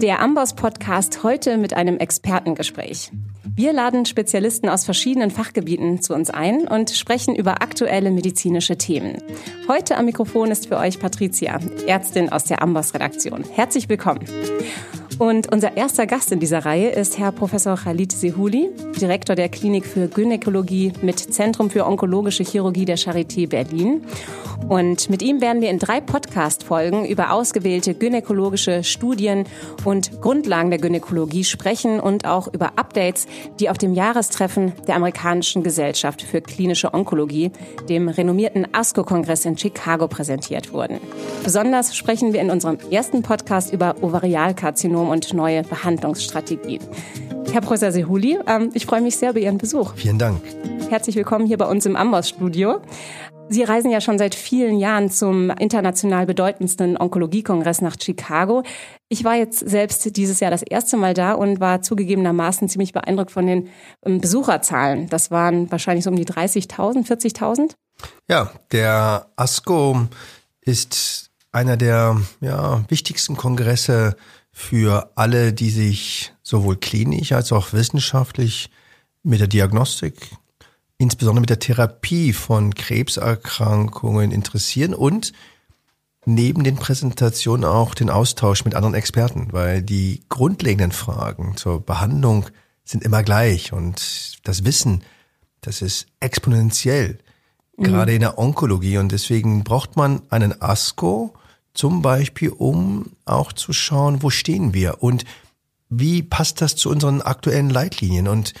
Der Amboss Podcast heute mit einem Expertengespräch. Wir laden Spezialisten aus verschiedenen Fachgebieten zu uns ein und sprechen über aktuelle medizinische Themen. Heute am Mikrofon ist für euch Patricia, Ärztin aus der Amboss Redaktion. Herzlich willkommen. Und unser erster Gast in dieser Reihe ist Herr Professor Khalid Sehuli, Direktor der Klinik für Gynäkologie mit Zentrum für onkologische Chirurgie der Charité Berlin. Und mit ihm werden wir in drei Podcast-Folgen über ausgewählte gynäkologische Studien und Grundlagen der Gynäkologie sprechen und auch über Updates, die auf dem Jahrestreffen der amerikanischen Gesellschaft für klinische Onkologie, dem renommierten ASCO-Kongress in Chicago, präsentiert wurden. Besonders sprechen wir in unserem ersten Podcast über Ovarialkarzinom und neue Behandlungsstrategien. Herr Professor Sehuli, ähm, ich freue mich sehr über Ihren Besuch. Vielen Dank. Herzlich willkommen hier bei uns im Amboss-Studio. Sie reisen ja schon seit vielen Jahren zum international bedeutendsten Onkologiekongress nach Chicago. Ich war jetzt selbst dieses Jahr das erste Mal da und war zugegebenermaßen ziemlich beeindruckt von den ähm, Besucherzahlen. Das waren wahrscheinlich so um die 30.000, 40.000. Ja, der ASCO ist einer der ja, wichtigsten Kongresse für alle, die sich sowohl klinisch als auch wissenschaftlich mit der Diagnostik, insbesondere mit der Therapie von Krebserkrankungen interessieren und neben den Präsentationen auch den Austausch mit anderen Experten, weil die grundlegenden Fragen zur Behandlung sind immer gleich und das Wissen, das ist exponentiell, mhm. gerade in der Onkologie und deswegen braucht man einen ASCO, zum Beispiel, um auch zu schauen, wo stehen wir und wie passt das zu unseren aktuellen Leitlinien und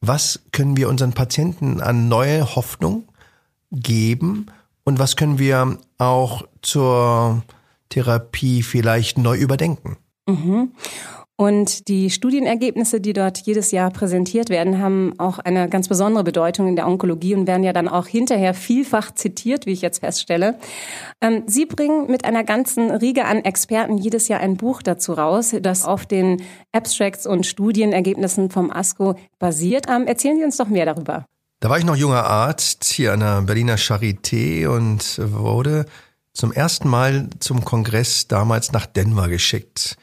was können wir unseren Patienten an neue Hoffnung geben und was können wir auch zur Therapie vielleicht neu überdenken. Mhm. Und die Studienergebnisse, die dort jedes Jahr präsentiert werden, haben auch eine ganz besondere Bedeutung in der Onkologie und werden ja dann auch hinterher vielfach zitiert, wie ich jetzt feststelle. Ähm, Sie bringen mit einer ganzen Riege an Experten jedes Jahr ein Buch dazu raus, das auf den Abstracts und Studienergebnissen vom ASCO basiert. Ähm, erzählen Sie uns doch mehr darüber. Da war ich noch junger Arzt hier an der Berliner Charité und wurde zum ersten Mal zum Kongress damals nach Denver geschickt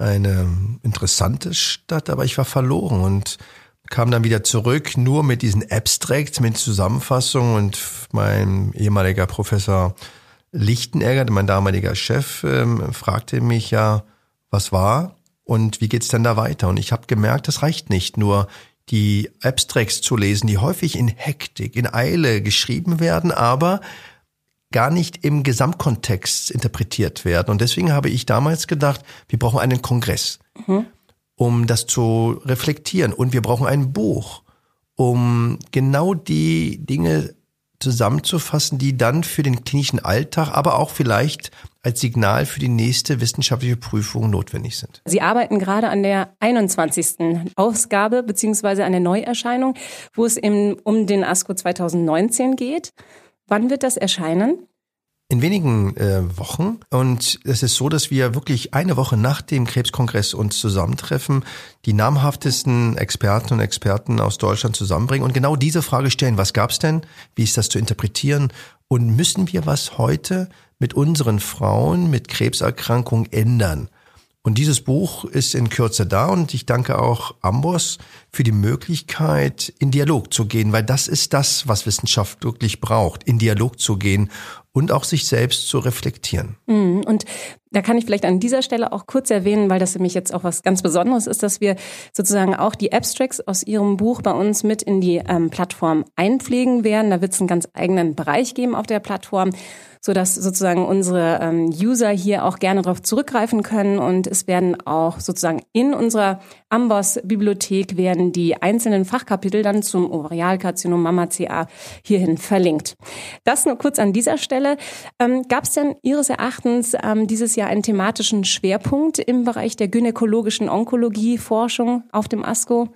eine interessante Stadt, aber ich war verloren und kam dann wieder zurück, nur mit diesen Abstracts, mit Zusammenfassungen und mein ehemaliger Professor Lichtenegger, mein damaliger Chef, ähm, fragte mich ja, was war und wie geht's denn da weiter? Und ich habe gemerkt, das reicht nicht, nur die Abstracts zu lesen, die häufig in Hektik, in Eile geschrieben werden, aber gar nicht im Gesamtkontext interpretiert werden. Und deswegen habe ich damals gedacht, wir brauchen einen Kongress, mhm. um das zu reflektieren. Und wir brauchen ein Buch, um genau die Dinge zusammenzufassen, die dann für den klinischen Alltag, aber auch vielleicht als Signal für die nächste wissenschaftliche Prüfung notwendig sind. Sie arbeiten gerade an der 21. Ausgabe beziehungsweise an der Neuerscheinung, wo es eben um den ASCO 2019 geht. Wann wird das erscheinen? In wenigen äh, Wochen. Und es ist so, dass wir wirklich eine Woche nach dem Krebskongress uns zusammentreffen, die namhaftesten Experten und Experten aus Deutschland zusammenbringen und genau diese Frage stellen, was gab's denn? Wie ist das zu interpretieren? Und müssen wir was heute mit unseren Frauen mit Krebserkrankungen ändern? Und dieses Buch ist in Kürze da und ich danke auch Amboss für die Möglichkeit, in Dialog zu gehen, weil das ist das, was Wissenschaft wirklich braucht, in Dialog zu gehen und auch sich selbst zu reflektieren. Mhm. Und da kann ich vielleicht an dieser Stelle auch kurz erwähnen, weil das mich jetzt auch was ganz Besonderes ist, dass wir sozusagen auch die Abstracts aus Ihrem Buch bei uns mit in die ähm, Plattform einpflegen werden. Da wird es einen ganz eigenen Bereich geben auf der Plattform so dass sozusagen unsere ähm, User hier auch gerne darauf zurückgreifen können und es werden auch sozusagen in unserer Amboss-Bibliothek werden die einzelnen Fachkapitel dann zum Ovarialkarzinom, Mama-CA hierhin verlinkt. Das nur kurz an dieser Stelle. Ähm, Gab es denn Ihres Erachtens ähm, dieses Jahr einen thematischen Schwerpunkt im Bereich der gynäkologischen Onkologie-Forschung auf dem ASCO?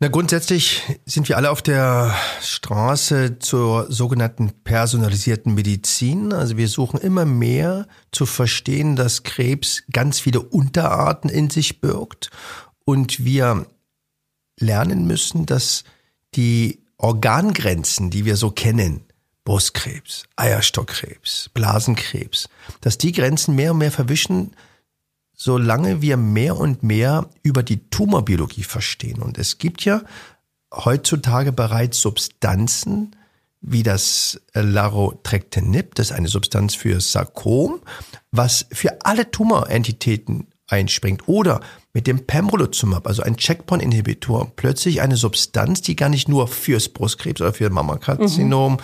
Na, grundsätzlich sind wir alle auf der Straße zur sogenannten personalisierten Medizin. Also wir suchen immer mehr zu verstehen, dass Krebs ganz viele Unterarten in sich birgt und wir lernen müssen, dass die Organgrenzen, die wir so kennen, Brustkrebs, Eierstockkrebs, Blasenkrebs, dass die Grenzen mehr und mehr verwischen solange wir mehr und mehr über die Tumorbiologie verstehen. Und es gibt ja heutzutage bereits Substanzen, wie das Larotrectinib, das ist eine Substanz für Sarkom, was für alle Tumorentitäten einspringt. Oder mit dem Pembrolizumab, also ein Checkpoint-Inhibitor, plötzlich eine Substanz, die gar nicht nur fürs Brustkrebs oder für Mammakarzinom mhm.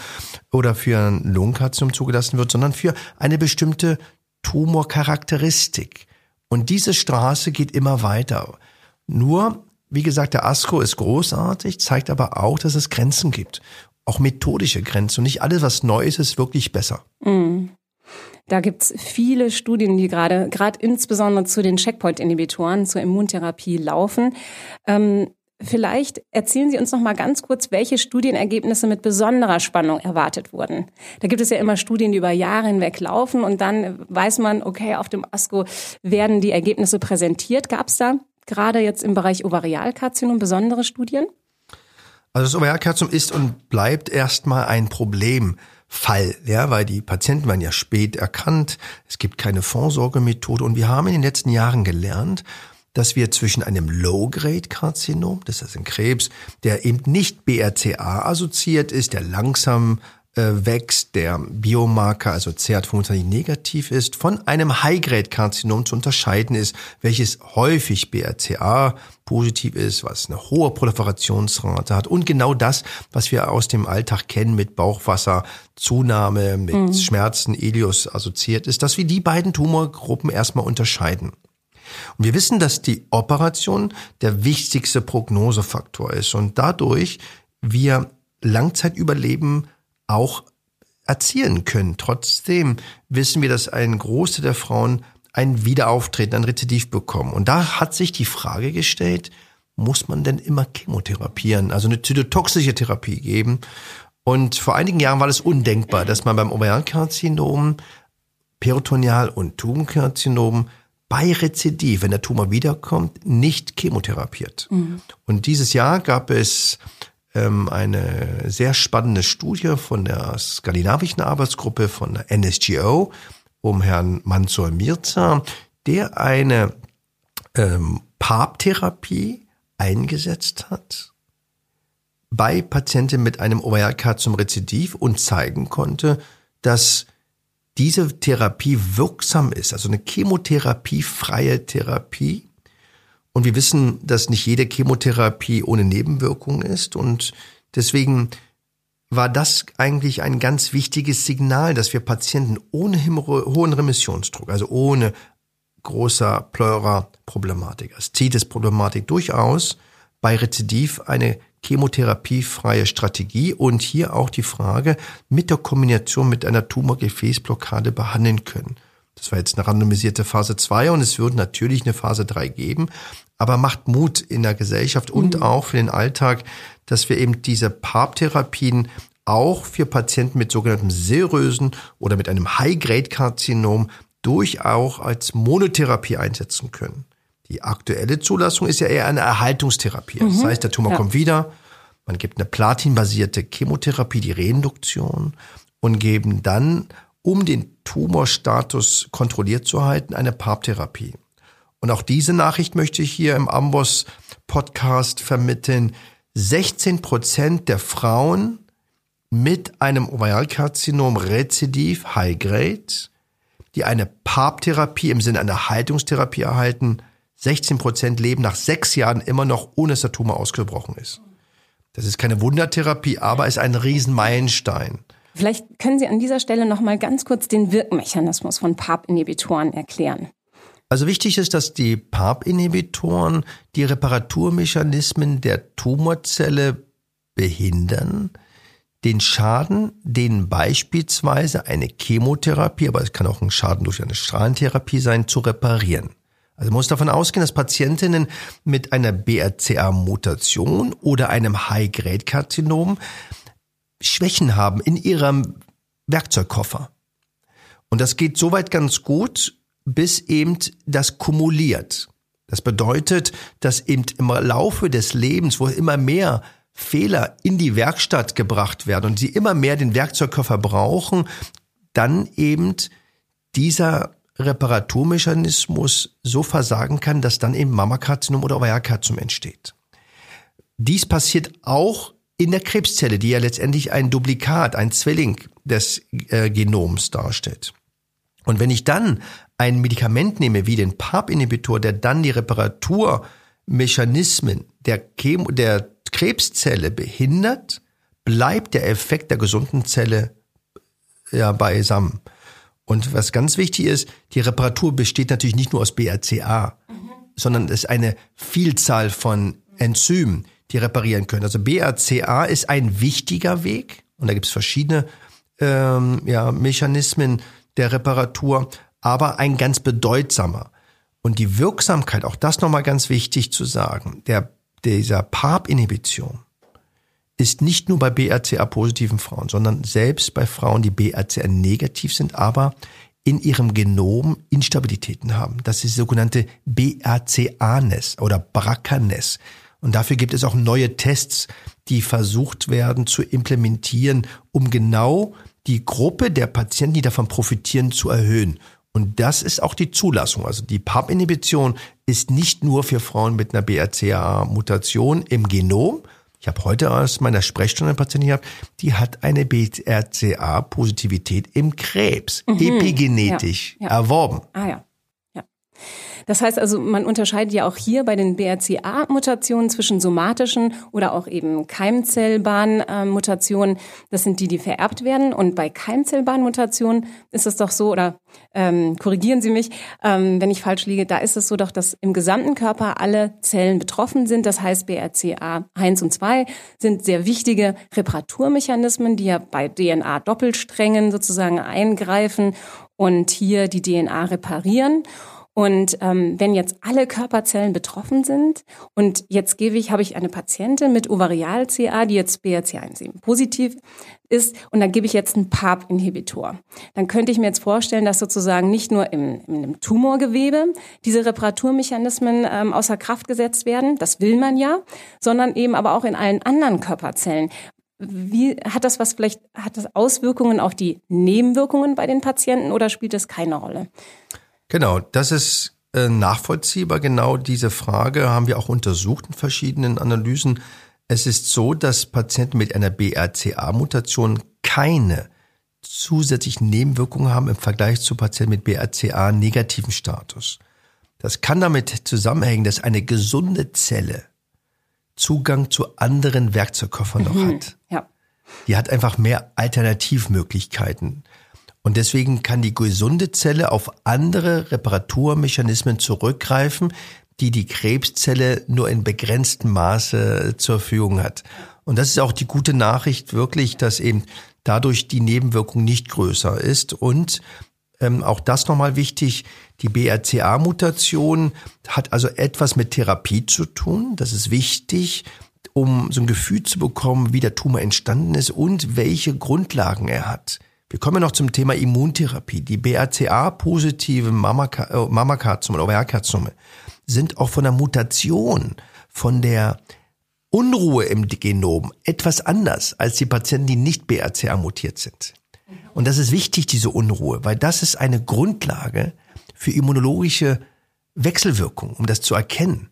oder für ein Lungenkarzinom zugelassen wird, sondern für eine bestimmte Tumorcharakteristik. Und diese Straße geht immer weiter. Nur, wie gesagt, der ASCO ist großartig, zeigt aber auch, dass es Grenzen gibt. Auch methodische Grenzen. Und nicht alles, was neu ist, ist wirklich besser. Mhm. Da gibt's viele Studien, die gerade, gerade insbesondere zu den Checkpoint-Inhibitoren, zur Immuntherapie laufen. Ähm, Vielleicht erzählen Sie uns noch mal ganz kurz, welche Studienergebnisse mit besonderer Spannung erwartet wurden. Da gibt es ja immer Studien, die über Jahre hinweg laufen und dann weiß man, okay, auf dem ASCO werden die Ergebnisse präsentiert. Gab es da gerade jetzt im Bereich Ovarialkarzinom besondere Studien? Also das Ovarialkarzinom ist und bleibt erstmal ein Problem. Fall, ja, weil die Patienten werden ja spät erkannt, es gibt keine Vorsorgemethode und wir haben in den letzten Jahren gelernt, dass wir zwischen einem Low-Grade-Karzinom, das ist ein Krebs, der eben nicht BRCA assoziiert ist, der langsam äh, wächst, der Biomarker, also CA25 negativ ist, von einem High-Grade-Karzinom zu unterscheiden ist, welches häufig BRCA positiv ist, was eine hohe Proliferationsrate hat und genau das, was wir aus dem Alltag kennen mit Bauchwasser, Zunahme, mit mhm. Schmerzen, Ilius assoziiert ist, dass wir die beiden Tumorgruppen erstmal unterscheiden. Und wir wissen, dass die Operation der wichtigste Prognosefaktor ist und dadurch wir Langzeitüberleben auch erzielen können. Trotzdem wissen wir, dass ein Großteil der Frauen ein Wiederauftreten, ein Rezidiv bekommen. Und da hat sich die Frage gestellt, muss man denn immer chemotherapieren, also eine zytotoxische Therapie geben? Und vor einigen Jahren war es undenkbar, dass man beim Ovarienkarzinom, Peritoneal- und Tubenkarzinom bei Rezidiv, wenn der Tumor wiederkommt, nicht chemotherapiert. Mhm. Und dieses Jahr gab es ähm, eine sehr spannende Studie von der skandinavischen Arbeitsgruppe von der NSGO um Herrn Mansur Mirza, der eine ähm, PARP-Therapie eingesetzt hat bei Patienten mit einem Ovarialkarzinom Rezidiv und zeigen konnte, dass diese Therapie wirksam ist, also eine chemotherapiefreie Therapie. Und wir wissen, dass nicht jede Chemotherapie ohne Nebenwirkung ist. Und deswegen war das eigentlich ein ganz wichtiges Signal, dass wir Patienten ohne hohen Remissionsdruck, also ohne großer Pleura-Problematik, Aszites-Problematik durchaus bei Rezidiv eine chemotherapiefreie Strategie und hier auch die Frage mit der Kombination mit einer Tumorgefäßblockade behandeln können. Das war jetzt eine randomisierte Phase 2 und es wird natürlich eine Phase 3 geben, aber macht Mut in der Gesellschaft und mhm. auch für den Alltag, dass wir eben diese PARP-Therapien auch für Patienten mit sogenanntem serösen oder mit einem High-Grade-Karzinom durchaus als Monotherapie einsetzen können. Die aktuelle Zulassung ist ja eher eine Erhaltungstherapie. Mhm. Das heißt, der Tumor ja. kommt wieder, man gibt eine platinbasierte Chemotherapie, die Reinduktion, und geben dann, um den Tumorstatus kontrolliert zu halten, eine PARP-Therapie. Und auch diese Nachricht möchte ich hier im Amboss Podcast vermitteln. 16 Prozent der Frauen mit einem Ovarialkarzinom Rezidiv High Grade, die eine PARP-Therapie im Sinne einer Haltungstherapie erhalten, 16 Prozent leben nach sechs Jahren immer noch, ohne dass der Tumor ausgebrochen ist. Das ist keine Wundertherapie, aber ist ein Riesenmeilenstein. Vielleicht können Sie an dieser Stelle noch mal ganz kurz den Wirkmechanismus von PARP-Inhibitoren erklären. Also wichtig ist, dass die PARP-Inhibitoren die Reparaturmechanismen der Tumorzelle behindern, den Schaden, den beispielsweise eine Chemotherapie, aber es kann auch ein Schaden durch eine Strahlentherapie sein, zu reparieren. Also man muss davon ausgehen, dass Patientinnen mit einer BRCA-Mutation oder einem High-Grade-Karzinom Schwächen haben in ihrem Werkzeugkoffer. Und das geht soweit ganz gut, bis eben das kumuliert. Das bedeutet, dass eben im Laufe des Lebens, wo immer mehr Fehler in die Werkstatt gebracht werden und sie immer mehr den Werkzeugkoffer brauchen, dann eben dieser Reparaturmechanismus so versagen kann, dass dann eben Mammakarzinom oder Ovarialkarzinom entsteht. Dies passiert auch in der Krebszelle, die ja letztendlich ein Duplikat, ein Zwilling des äh, Genoms darstellt. Und wenn ich dann ein Medikament nehme wie den PARP-Inhibitor, der dann die Reparaturmechanismen der, Chemo, der Krebszelle behindert, bleibt der Effekt der gesunden Zelle ja beisammen. Und was ganz wichtig ist, die Reparatur besteht natürlich nicht nur aus BRCA, mhm. sondern es ist eine Vielzahl von Enzymen, die reparieren können. Also BRCA ist ein wichtiger Weg und da gibt es verschiedene ähm, ja, Mechanismen der Reparatur, aber ein ganz bedeutsamer. Und die Wirksamkeit, auch das nochmal ganz wichtig zu sagen, der, dieser PARP-Inhibition ist nicht nur bei BRCA-positiven Frauen, sondern selbst bei Frauen, die BRCA-negativ sind, aber in ihrem Genom Instabilitäten haben. Das ist die sogenannte BRCA-Ness oder BRCA-Ness. Und dafür gibt es auch neue Tests, die versucht werden zu implementieren, um genau die Gruppe der Patienten, die davon profitieren, zu erhöhen. Und das ist auch die Zulassung. Also die PARP-Inhibition ist nicht nur für Frauen mit einer BRCA-Mutation im Genom. Ich habe heute aus meiner Sprechstunde eine Patientin gehabt, die hat eine BRCA-Positivität im Krebs, mhm. epigenetisch ja, ja. erworben. Ah ja. Das heißt also, man unterscheidet ja auch hier bei den BRCA-Mutationen zwischen somatischen oder auch eben Keimzellbahn-Mutationen. Das sind die, die vererbt werden. Und bei Keimzellbahn-Mutationen ist es doch so, oder ähm, korrigieren Sie mich, ähm, wenn ich falsch liege, da ist es so doch, dass im gesamten Körper alle Zellen betroffen sind. Das heißt, BRCA 1 und 2 sind sehr wichtige Reparaturmechanismen, die ja bei DNA-Doppelsträngen sozusagen eingreifen und hier die DNA reparieren. Und ähm, wenn jetzt alle Körperzellen betroffen sind und jetzt gebe ich, habe ich eine Patientin mit Ovarial-CA, die jetzt BRCA1 positiv ist und dann gebe ich jetzt einen PARP-Inhibitor. Dann könnte ich mir jetzt vorstellen, dass sozusagen nicht nur im, im Tumorgewebe diese Reparaturmechanismen ähm, außer Kraft gesetzt werden, das will man ja, sondern eben aber auch in allen anderen Körperzellen. Wie hat das was vielleicht, hat das Auswirkungen auf die Nebenwirkungen bei den Patienten oder spielt das keine Rolle? Genau, das ist äh, nachvollziehbar. Genau diese Frage haben wir auch untersucht in verschiedenen Analysen. Es ist so, dass Patienten mit einer BRCA-Mutation keine zusätzlichen Nebenwirkungen haben im Vergleich zu Patienten mit BRCA-negativen Status. Das kann damit zusammenhängen, dass eine gesunde Zelle Zugang zu anderen Werkzeugkoffern mhm, noch hat. Ja. Die hat einfach mehr Alternativmöglichkeiten. Und deswegen kann die gesunde Zelle auf andere Reparaturmechanismen zurückgreifen, die die Krebszelle nur in begrenztem Maße zur Verfügung hat. Und das ist auch die gute Nachricht wirklich, dass eben dadurch die Nebenwirkung nicht größer ist. Und ähm, auch das nochmal wichtig, die BRCA-Mutation hat also etwas mit Therapie zu tun. Das ist wichtig, um so ein Gefühl zu bekommen, wie der Tumor entstanden ist und welche Grundlagen er hat. Wir kommen noch zum Thema Immuntherapie. Die BRCA-positive Mammakarzinome oder Ovarialkarzinome sind auch von der Mutation, von der Unruhe im Genom etwas anders als die Patienten, die nicht BRCA mutiert sind. Und das ist wichtig, diese Unruhe, weil das ist eine Grundlage für immunologische Wechselwirkung, um das zu erkennen.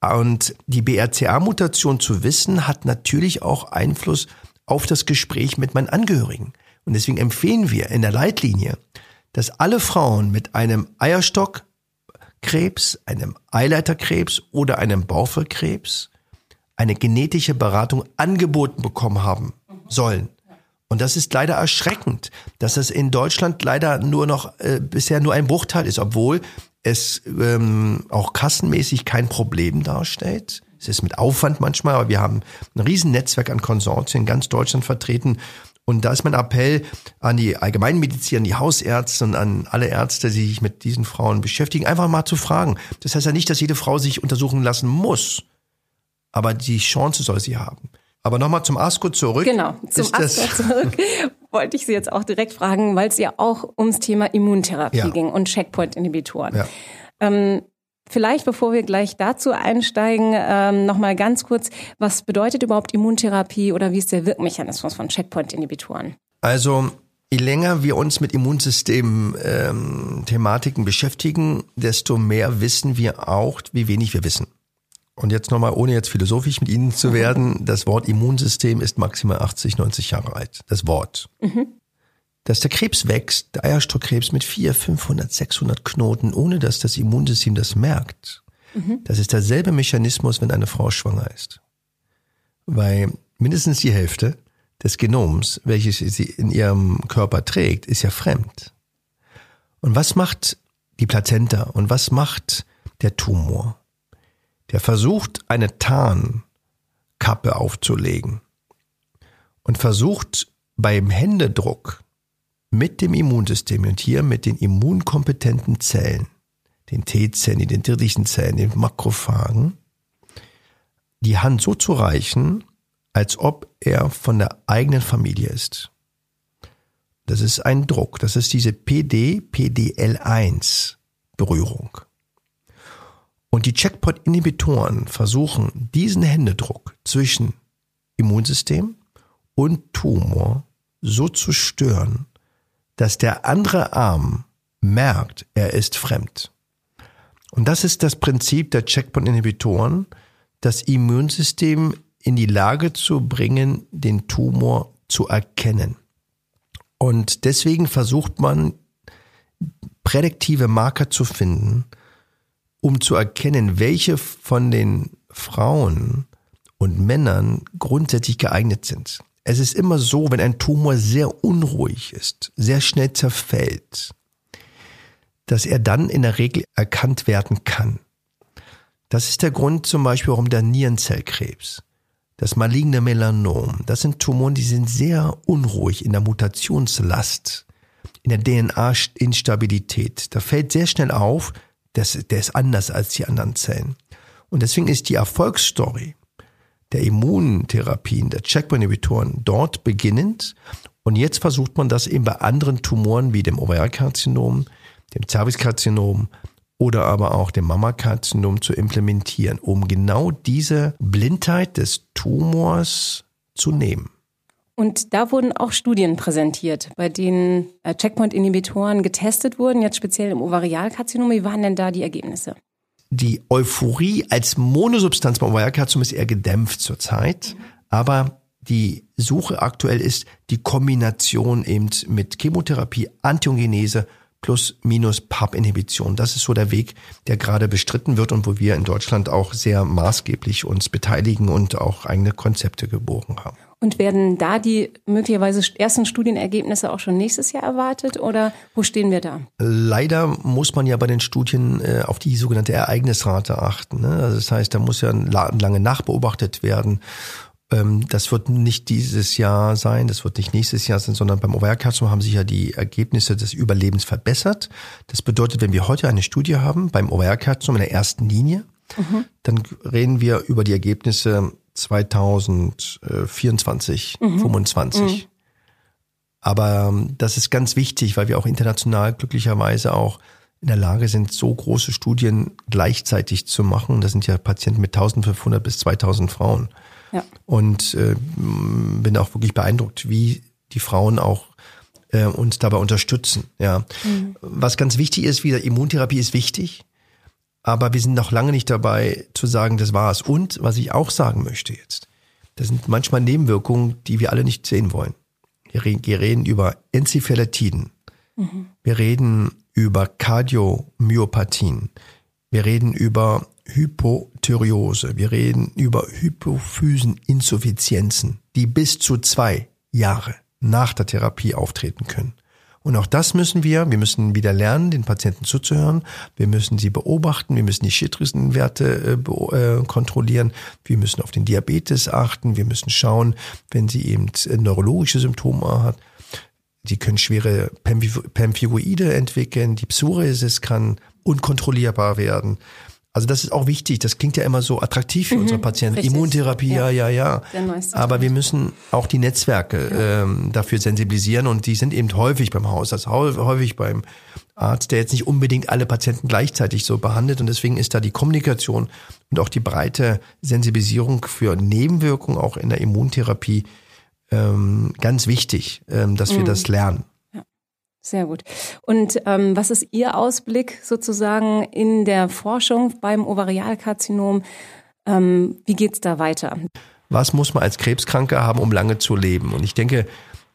Und die BRCA-Mutation zu wissen, hat natürlich auch Einfluss auf das Gespräch mit meinen Angehörigen. Und deswegen empfehlen wir in der Leitlinie, dass alle Frauen mit einem Eierstockkrebs, einem Eileiterkrebs oder einem Bauchfeldkrebs eine genetische Beratung angeboten bekommen haben sollen. Und das ist leider erschreckend, dass es in Deutschland leider nur noch äh, bisher nur ein Bruchteil ist, obwohl es ähm, auch kassenmäßig kein Problem darstellt. Es ist mit Aufwand manchmal, aber wir haben ein Riesennetzwerk an Konsortien in ganz Deutschland vertreten und da ist mein Appell an die Allgemeinmediziner, an die Hausärzte und an alle Ärzte, die sich mit diesen Frauen beschäftigen, einfach mal zu fragen. Das heißt ja nicht, dass jede Frau sich untersuchen lassen muss, aber die Chance soll sie haben. Aber nochmal zum ASCO zurück. Genau, zum ASCO zurück wollte ich Sie jetzt auch direkt fragen, weil es ja auch ums Thema Immuntherapie ja. ging und Checkpoint-Inhibitoren. Ja. Ähm, Vielleicht, bevor wir gleich dazu einsteigen, ähm, nochmal ganz kurz, was bedeutet überhaupt Immuntherapie oder wie ist der Wirkmechanismus von Checkpoint-Inhibitoren? Also je länger wir uns mit Immunsystem-Thematiken ähm, beschäftigen, desto mehr wissen wir auch, wie wenig wir wissen. Und jetzt nochmal, ohne jetzt philosophisch mit Ihnen zu werden, das Wort Immunsystem ist maximal 80, 90 Jahre alt. Das Wort. Mhm. Dass der Krebs wächst, der Eierstockkrebs mit 400, 500, 600 Knoten, ohne dass das Immunsystem das merkt. Mhm. Das ist derselbe Mechanismus, wenn eine Frau schwanger ist. Weil mindestens die Hälfte des Genoms, welches sie in ihrem Körper trägt, ist ja fremd. Und was macht die Plazenta und was macht der Tumor? Der versucht, eine Tarnkappe aufzulegen und versucht beim Händedruck mit dem Immunsystem und hier mit den immunkompetenten Zellen, den T-Zellen, den dendritischen Zellen, den Makrophagen, die Hand so zu reichen, als ob er von der eigenen Familie ist. Das ist ein Druck. Das ist diese PD-PDL1 Berührung. Und die Checkpoint-Inhibitoren versuchen, diesen Händedruck zwischen Immunsystem und Tumor so zu stören, dass der andere Arm merkt, er ist fremd. Und das ist das Prinzip der Checkpoint-Inhibitoren, das Immunsystem in die Lage zu bringen, den Tumor zu erkennen. Und deswegen versucht man, prädiktive Marker zu finden, um zu erkennen, welche von den Frauen und Männern grundsätzlich geeignet sind. Es ist immer so, wenn ein Tumor sehr unruhig ist, sehr schnell zerfällt, dass er dann in der Regel erkannt werden kann. Das ist der Grund zum Beispiel, warum der Nierenzellkrebs das maligne Melanom, das sind Tumoren, die sind sehr unruhig in der Mutationslast, in der DNA-Instabilität. Da fällt sehr schnell auf, dass der ist anders als die anderen Zellen. Und deswegen ist die Erfolgsstory der Immuntherapien, der Checkpoint-Inhibitoren dort beginnend. Und jetzt versucht man das eben bei anderen Tumoren wie dem Ovarialkarzinom, dem Cervixkarzinom oder aber auch dem Mammakarzinom zu implementieren, um genau diese Blindheit des Tumors zu nehmen. Und da wurden auch Studien präsentiert, bei denen äh, Checkpoint-Inhibitoren getestet wurden, jetzt speziell im Ovarialkarzinom. Wie waren denn da die Ergebnisse? Die Euphorie als Monosubstanz beim Ovarialkarzinom ist eher gedämpft zurzeit, aber die Suche aktuell ist die Kombination eben mit Chemotherapie, Antiongenese plus minus PAP-Inhibition. Das ist so der Weg, der gerade bestritten wird und wo wir in Deutschland auch sehr maßgeblich uns beteiligen und auch eigene Konzepte geboren haben. Und werden da die möglicherweise ersten Studienergebnisse auch schon nächstes Jahr erwartet oder wo stehen wir da? Leider muss man ja bei den Studien äh, auf die sogenannte Ereignisrate achten. Ne? Also das heißt, da muss ja lange nachbeobachtet werden. Ähm, das wird nicht dieses Jahr sein, das wird nicht nächstes Jahr sein, sondern beim Ovarialkarzinom haben sich ja die Ergebnisse des Überlebens verbessert. Das bedeutet, wenn wir heute eine Studie haben beim Ovarialkarzinom in der ersten Linie, mhm. dann reden wir über die Ergebnisse 2024, mhm. 25. Mhm. Aber ähm, das ist ganz wichtig, weil wir auch international glücklicherweise auch in der Lage sind, so große Studien gleichzeitig zu machen. Das sind ja Patienten mit 1500 bis 2000 Frauen. Ja. Und äh, bin auch wirklich beeindruckt, wie die Frauen auch äh, uns dabei unterstützen. Ja. Mhm. Was ganz wichtig ist, wieder Immuntherapie ist wichtig, aber wir sind noch lange nicht dabei zu sagen, das war's. Und was ich auch sagen möchte jetzt, das sind manchmal Nebenwirkungen, die wir alle nicht sehen wollen. Wir reden, wir reden über Enzephaletiden. Mhm. Wir reden über Kardiomyopathien. Wir reden über Hypothyreose. Wir reden über Hypophyseninsuffizienzen, die bis zu zwei Jahre nach der Therapie auftreten können. Und auch das müssen wir, wir müssen wieder lernen, den Patienten zuzuhören. Wir müssen sie beobachten, wir müssen die Schilddrüsenwerte äh, äh, kontrollieren, wir müssen auf den Diabetes achten, wir müssen schauen, wenn sie eben äh, neurologische Symptome hat. Sie können schwere Pemphigoide entwickeln, die Psoriasis kann unkontrollierbar werden. Also das ist auch wichtig. Das klingt ja immer so attraktiv für mhm, unsere Patienten. Richtig. Immuntherapie, ja, ja, ja. Aber wir müssen auch die Netzwerke ja. ähm, dafür sensibilisieren und die sind eben häufig beim Hausarzt, häufig beim Arzt, der jetzt nicht unbedingt alle Patienten gleichzeitig so behandelt. Und deswegen ist da die Kommunikation und auch die breite Sensibilisierung für Nebenwirkungen auch in der Immuntherapie ähm, ganz wichtig, ähm, dass mhm. wir das lernen. Sehr gut. Und ähm, was ist Ihr Ausblick sozusagen in der Forschung beim Ovarialkarzinom? Ähm, wie geht's da weiter? Was muss man als Krebskranker haben, um lange zu leben? Und ich denke,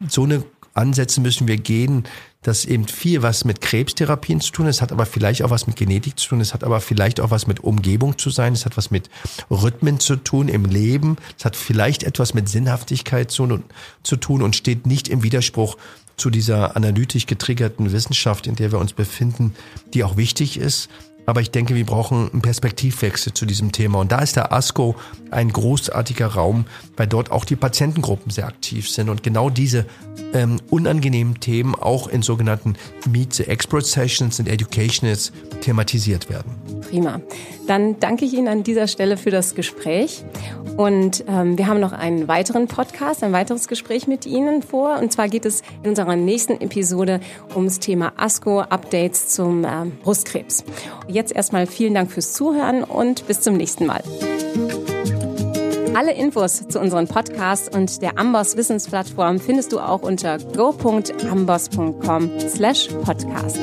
so eine Ansätze müssen wir gehen, dass eben viel was mit Krebstherapien zu tun ist, hat aber vielleicht auch was mit Genetik zu tun, es hat aber vielleicht auch was mit Umgebung zu sein, es hat was mit Rhythmen zu tun im Leben, es hat vielleicht etwas mit Sinnhaftigkeit zu, zu tun und steht nicht im Widerspruch zu dieser analytisch getriggerten Wissenschaft, in der wir uns befinden, die auch wichtig ist. Aber ich denke, wir brauchen einen Perspektivwechsel zu diesem Thema. Und da ist der ASCO ein großartiger Raum, weil dort auch die Patientengruppen sehr aktiv sind und genau diese ähm, unangenehmen Themen auch in sogenannten Meet the Expert Sessions und Educationals thematisiert werden. Prima. Dann danke ich Ihnen an dieser Stelle für das Gespräch. Und ähm, wir haben noch einen weiteren Podcast, ein weiteres Gespräch mit Ihnen vor. Und zwar geht es in unserer nächsten Episode ums Thema ASCO-Updates zum äh, Brustkrebs. Jetzt erstmal vielen Dank fürs Zuhören und bis zum nächsten Mal. Alle Infos zu unseren Podcasts und der Amboss Wissensplattform findest du auch unter go.amboss.com slash podcast.